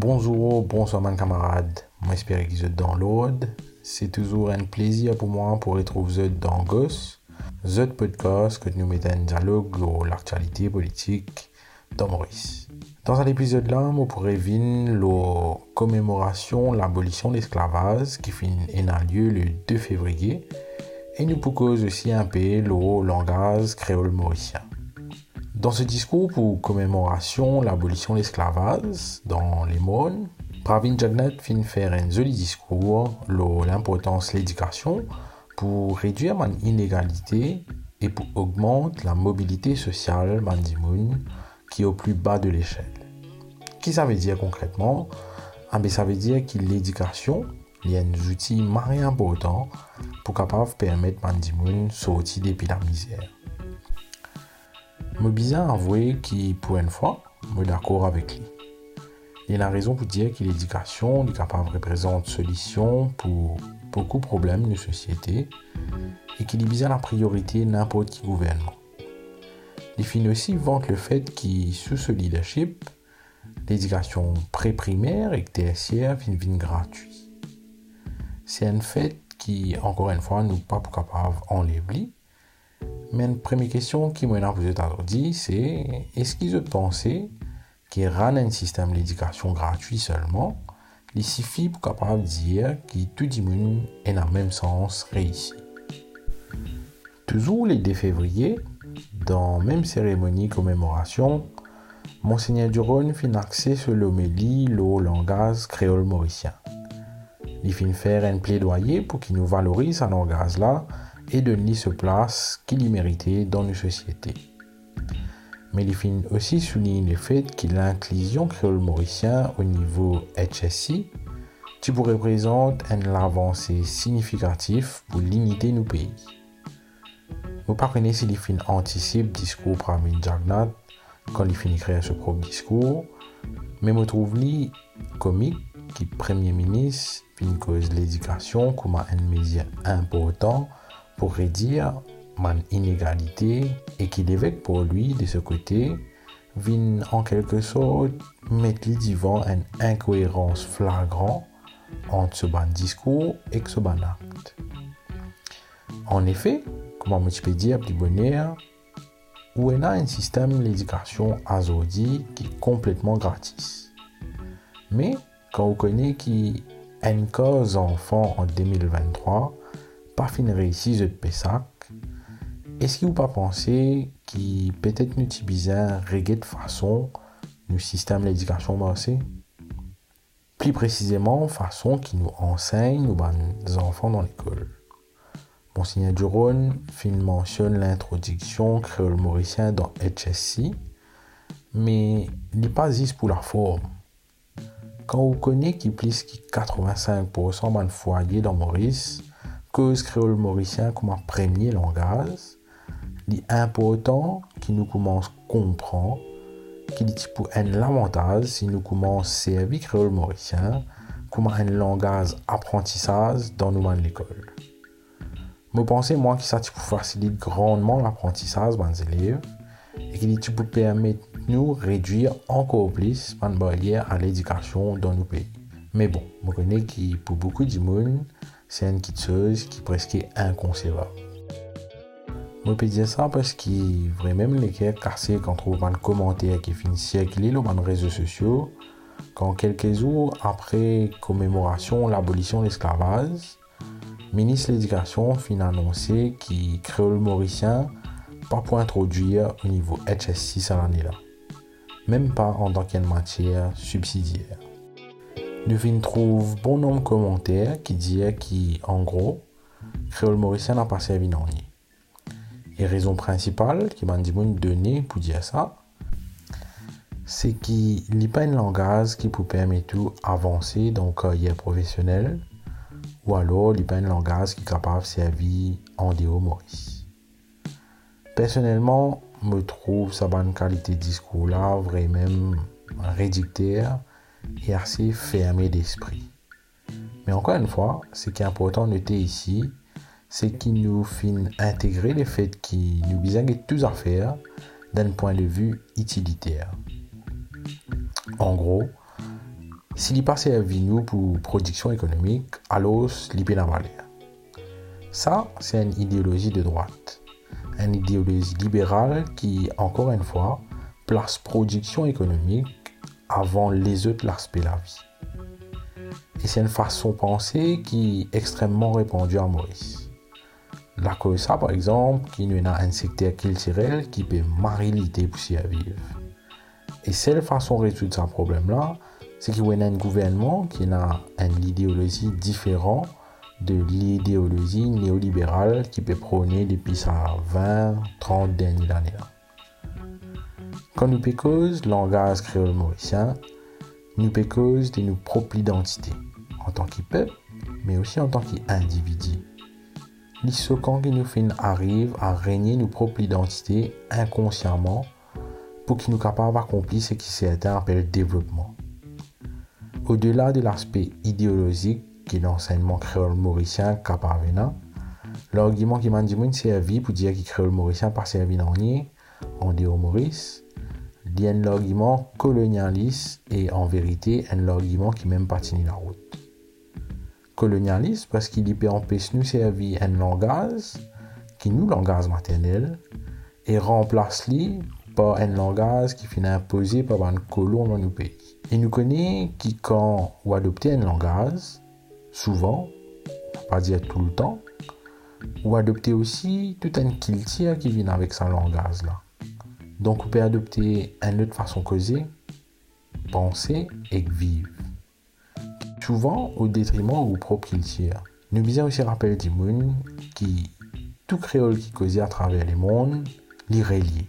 Bonjour, bonsoir mes camarades. Moi j'espère que vous êtes dans l'ordre. C'est toujours un plaisir pour moi pour retrouver vous dans Goss, The podcast que nous mettons en dialogue sur l'actualité politique de Maurice. Dans cet épisode-là, on pourrait voir la commémoration de l'abolition de l'esclavage qui finit en lieu le 2 février et nous pourrons aussi un peu le langage créole mauricien. Dans ce discours pour commémoration de l'abolition de l'esclavage dans les mondes, Pravin Jagnat fin faire un joli discours sur l'importance de l'éducation pour réduire l'inégalité et pour augmenter la mobilité sociale mandimoun qui est au plus bas de l'échelle. Qu'est-ce que ça veut dire concrètement? Ah Ça veut dire que l'éducation il y a des outils très importants pour capable permettre mandimoun sortir depuis la misère. Je suis avouer qu'il, pour une fois, suis d'accord avec lui. Il a raison pour dire que l'éducation est capable de représenter solution pour beaucoup de problèmes de société et qu'il est bien la priorité n'importe quel gouvernement. Il finit aussi vante le fait que sous ce leadership, l'éducation pré-primaire et tertiaire viennent gratuit. C'est un fait qui, encore une fois, nous pas capable d'enlever mais une première question qui m'a posée aujourd'hui, c'est est-ce qu'ils pensaient qu'il y a un système d'éducation gratuit seulement Il suffit pour capable dire que tout le monde est dans le même sens réussi? Toujours le 2 février, dans la même cérémonie commémoration, Monseigneur Duron fin axé sur l'homélie, le langage créole mauricien. Il fin faire un plaidoyer pour qu'il nous valorise ce langage-là et donner ce place qu'il y méritait dans nos sociétés. Mais finit aussi souligne le fait que l'inclusion créole mauricien au niveau HSI qui représente une avancée significative pour l'unité nos pays. Vous ne pas si il fin anticipe discours parmi Jagnat quand il finit créer ce propre discours, mais je trouve lui comique qui Premier ministre une cause l'éducation comme un mesure important pour réduire mon inégalité et qu'il l'évêque pour lui de ce côté vient en quelque sorte mettre devant une incohérence flagrante entre ce bon discours et ce bon acte. En effet, comment je peux dire plus bonheur, où on a un système d'éducation azodi qui est complètement gratis. Mais quand on connaît qu'il y a une cause enfant en 2023, pas fin réussi de Pessac, est-ce que vous pas pensé qu'il peut-être nous besoin de façon le système d'éducation marché Plus précisément, façon qui nous enseigne nos enfants dans l'école. Monseigneur Duron fin mentionne l'introduction créole mauricien dans HSC, mais il n'est pas juste pour la forme. Quand vous connaissez qu'il plus de 85% de foyers dans Maurice cause créole mauricien comme un premier langage, est important qu'il nous commence comprendre qu'il est pour un avantage si nous commençons à servir créole mauricien comme un langage apprentissage dans nos l'école. Je pense moi que ça facilite grandement l'apprentissage des élèves et qu'il peut permettre nous réduire encore plus les barrières à l'éducation dans nos pays. Mais bon, je connais que pour beaucoup de monde, c'est une chose qui est presque inconcevable. Je peux dire ça parce que vraiment les cœurs cassés quand on trouve un commentaire qui finit circuler sur les réseaux sociaux, quand quelques jours après commémoration de l'abolition de l'esclavage, le ministre de l'Éducation fin annoncé qu'il créole mauricien pas pour introduire au niveau HS6 à l'année-là, même pas en tant qu'une matière subsidiaire. Nous trouve bon nombre de commentaires qui disent qu'en gros, créole mauricien n'a pas servi non Et raison principale qui m'a donné pour dire ça, c'est qu'il n'y a pas un langage qui peut permettre d'avancer dans le carrière professionnelle ou alors il n'y a pas un langage qui est capable de servir en dehors Maurice. Personnellement, je trouve sa bonne qualité de discours là vraiment réducteur et assez fermé d'esprit. Mais encore une fois, ce qui est important de noter ici, c'est qu'il nous fait intégrer le fait qu'il nous de tout à faire d'un point de vue utilitaire. En gros, s'il passe à vie nous pour production économique, alors l'IP Ça, c'est une idéologie de droite. Une idéologie libérale qui, encore une fois, place production économique avant les autres l'aspect de la vie. Et c'est une façon de penser qui est extrêmement répandue à Maurice. La ça, par exemple, qui nous a un secteur culturel qui peut marier l'idée pour s'y vivre. Et cette façon de résoudre ce problème-là, c'est qu'il y a un gouvernement qui a une idéologie différente de l'idéologie néolibérale qui peut prôner depuis sa 20, 30 dernières années. Quand nous pécose langage créole mauricien, nous pécose de nos propres identités, en tant que peuple, mais aussi en tant qu'individu. L'issocan qui nous fait arrive à régner nos propres identités inconsciemment pour qu'il nous capable d'accomplir ce qui s'est appelé développement. Au-delà de l'aspect idéologique qui l'enseignement créole mauricien capable l'argument qui m'a dit servi pour dire que créole mauricien pas servi en en déo Maurice, argument colonialiste et en vérité un argument qui même pas tenu la route. Colonialiste parce qu'il y peut empêcher nous servir un langage qui nous langage maternel et remplace-le par un langage qui finit imposé par un colon dans nos pays. Et nous connaissons qui, quand ou adopter un langage, souvent, pas dire tout le temps, ou adopter aussi tout un culture qui vient avec ce langage-là. Donc, on peut adopter une autre façon de causer, penser et vivre. Souvent au détriment de propre culture. Nous bien aussi rappeler monde qui, tout créole qui causait à travers le monde, l'y relié.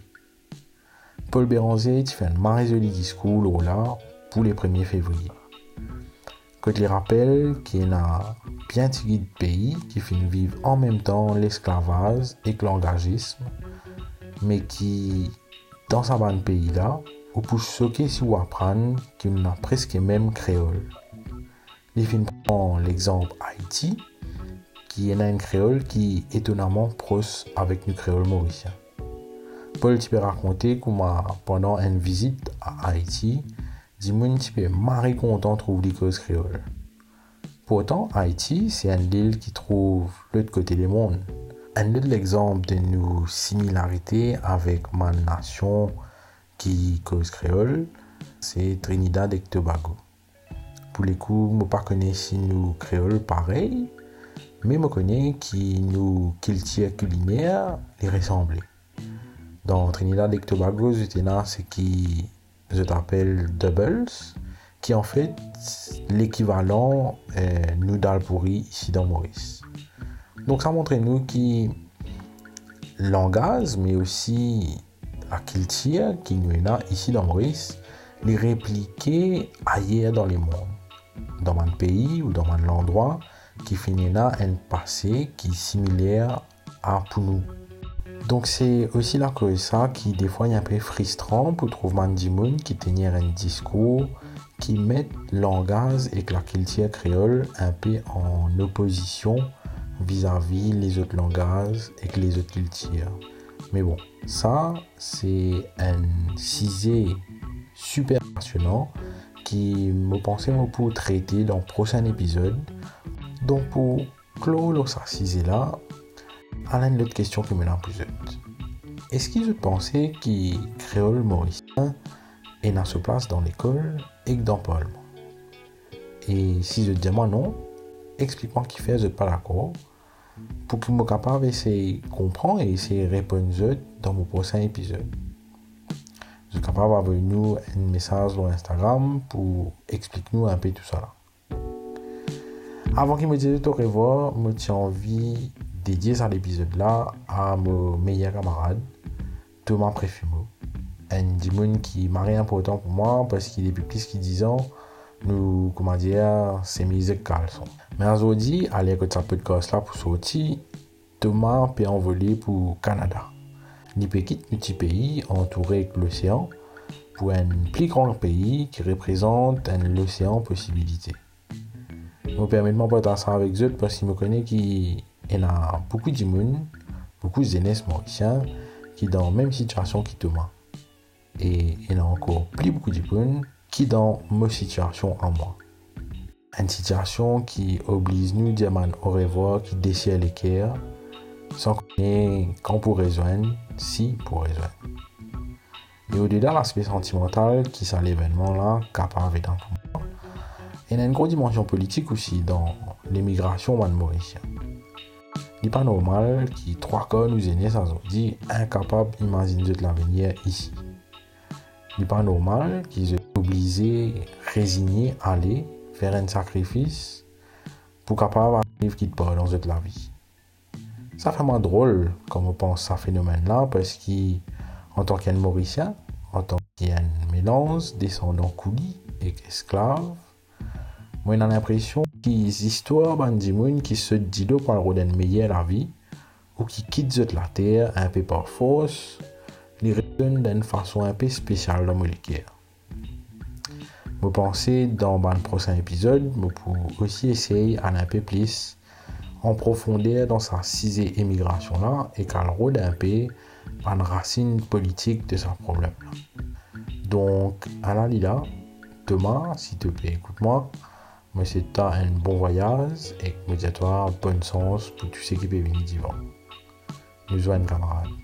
Paul Béranger fait un marre joli discours là pour les 1er février. Que les rappelle qu'il y a bien de pays qui finissent vivre en même temps l'esclavage et l'engagisme, mais qui, dans sa bande pays là, ou pour choquer si vous apprendre qu'il a presque même créole. Les films prend l'exemple Haïti, qui est un créole qui est étonnamment proche avec le créole mauricien. Paul tu peux raconter comment pendant une visite à Haïti, Dimoun tu peux marrer content trouver les causes créoles. Pourtant, Haïti, c'est une île qui trouve l'autre côté du monde. Un autre exemple de nos similarités avec ma nation qui cause créole, c'est Trinidad et Tobago. Pour les coups, je ne connais pas si nous créoles pareil, mais je connais qui nous culture culinaire les ressembler dans Trinidad et Tobago, j'étais là ce qui je t'appelle doubles, qui en fait l'équivalent euh, pourri ici dans Maurice. Donc ça montre nous qui langage, mais aussi la culture qui nous est là ici dans Maurice, les répliquer ailleurs dans le monde, dans mon pays ou dans mon endroit, qui finit là un passé qui est similaire à pour nous. Donc c'est aussi là que qui des fois est un peu frustrant pour trouver Mandimoun qui tenir un discours qui met langage et la culture créole un peu en opposition vis-à-vis les autres langages et les autres cultures. Mais bon, ça c'est un sujet super passionnant qui me pensais pour traiter dans le prochain épisode. Donc pour clore ce sujet là, Alain, une autre question qui me l'a posée. Est-ce qu'ils ont pensé que créole mauricien est dans sa place dans l'école et que dans le Parlement Et si je dis moi non, explique-moi qui fait, je pas d'accord, pour capable d'essayer de comprendre et essayer de répondre dans mon prochain épisode. Je suis capable d'envoyer nous un message sur Instagram pour expliquer nous un peu tout ça. Avant qu'il me dise au revoir, je tiens envie dédié cet épisode-là à mon meilleur camarade, Thomas Préfumo. Un dimon qui m'a rien important pour moi parce qu'il est plus que 10 ans, nous, comment dire, c'est mes caleçon. Mais aujourd'hui, à l'écoute de ce podcast-là pour sortir, Thomas peut envoler pour Canada. Il peut quitter petit pays entouré de l'océan pour un plus grand pays qui représente un océan possibilité. Je me permets de m'en ça avec eux parce qu'il me connaît qui il y a beaucoup de monde, beaucoup de jeunesse mauriciens qui sont dans la même situation que moi. Et il y a encore qui dans ma situation en moi. une situation qui oblige nous dire au revoir, qui déchire cœurs, sans qu'on pourrait rejoindre, si pour rejoindre. Et au-delà de l'aspect sentimental qui sont l'événement-là, capable dans il y a une grosse dimension politique aussi dans l'émigration mauricienne. Il n'est pas normal que trois cas nous aînés sans dit incapables d'imaginer de l'avenir ici. N'est pas normal qu'ils soient obligés, résignés, à aller faire un sacrifice pour capable vivre qui pas dans la vie. Ça fait moins drôle quand on pense à ce phénomène-là parce qu'en tant qu'un Mauricien, en tant qu'un mélange descendant coulis et esclave, moi j'ai l'impression a des histoires de qui se disent pour le meilleur la vie ou qui quittent la terre un peu par force, les retournent d'une façon un peu spéciale dans mon. Je pense dans le prochain épisode, je peux aussi essayer un peu plus en profondeur dans sa sixième émigration là et qu'elle rôde un peu une racine politique de ce problème. Donc, à la Lila, Thomas, s'il te plaît, écoute-moi. Moi, c'est un bon voyage et me dis à toi, bonne chance pour tous ceux qui peuvent venir d'Ivan. Nous joignent camarades.